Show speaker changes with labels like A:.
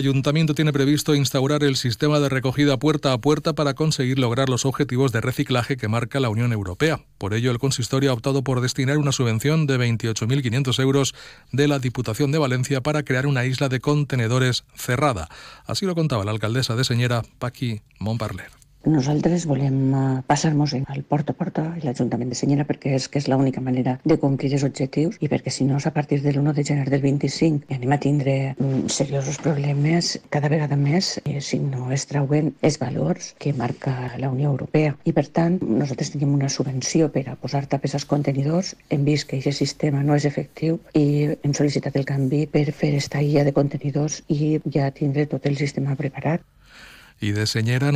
A: El ayuntamiento tiene previsto instaurar el sistema de recogida puerta a puerta para conseguir lograr los objetivos de reciclaje que marca la Unión Europea. Por ello, el consistorio ha optado por destinar una subvención de 28.500 euros de la Diputación de Valencia para crear una isla de contenedores cerrada. Así lo contaba la alcaldesa de Señera, Paqui Montparler.
B: Nosaltres volem uh, passar-nos al porta a porta i l'Ajuntament de Senyera perquè és que és l'única manera de complir els objectius i perquè si no a partir del 1 de gener del 25 anem a tindre um, seriosos problemes cada vegada més eh, si no es trauen els valors que marca la Unió Europea. I per tant, nosaltres tenim una subvenció per a posar tapes als contenidors, hem vist que aquest sistema no és efectiu i hem sol·licitat el canvi per fer esta illa de contenidors i ja tindre tot el sistema preparat.
A: Y de Señera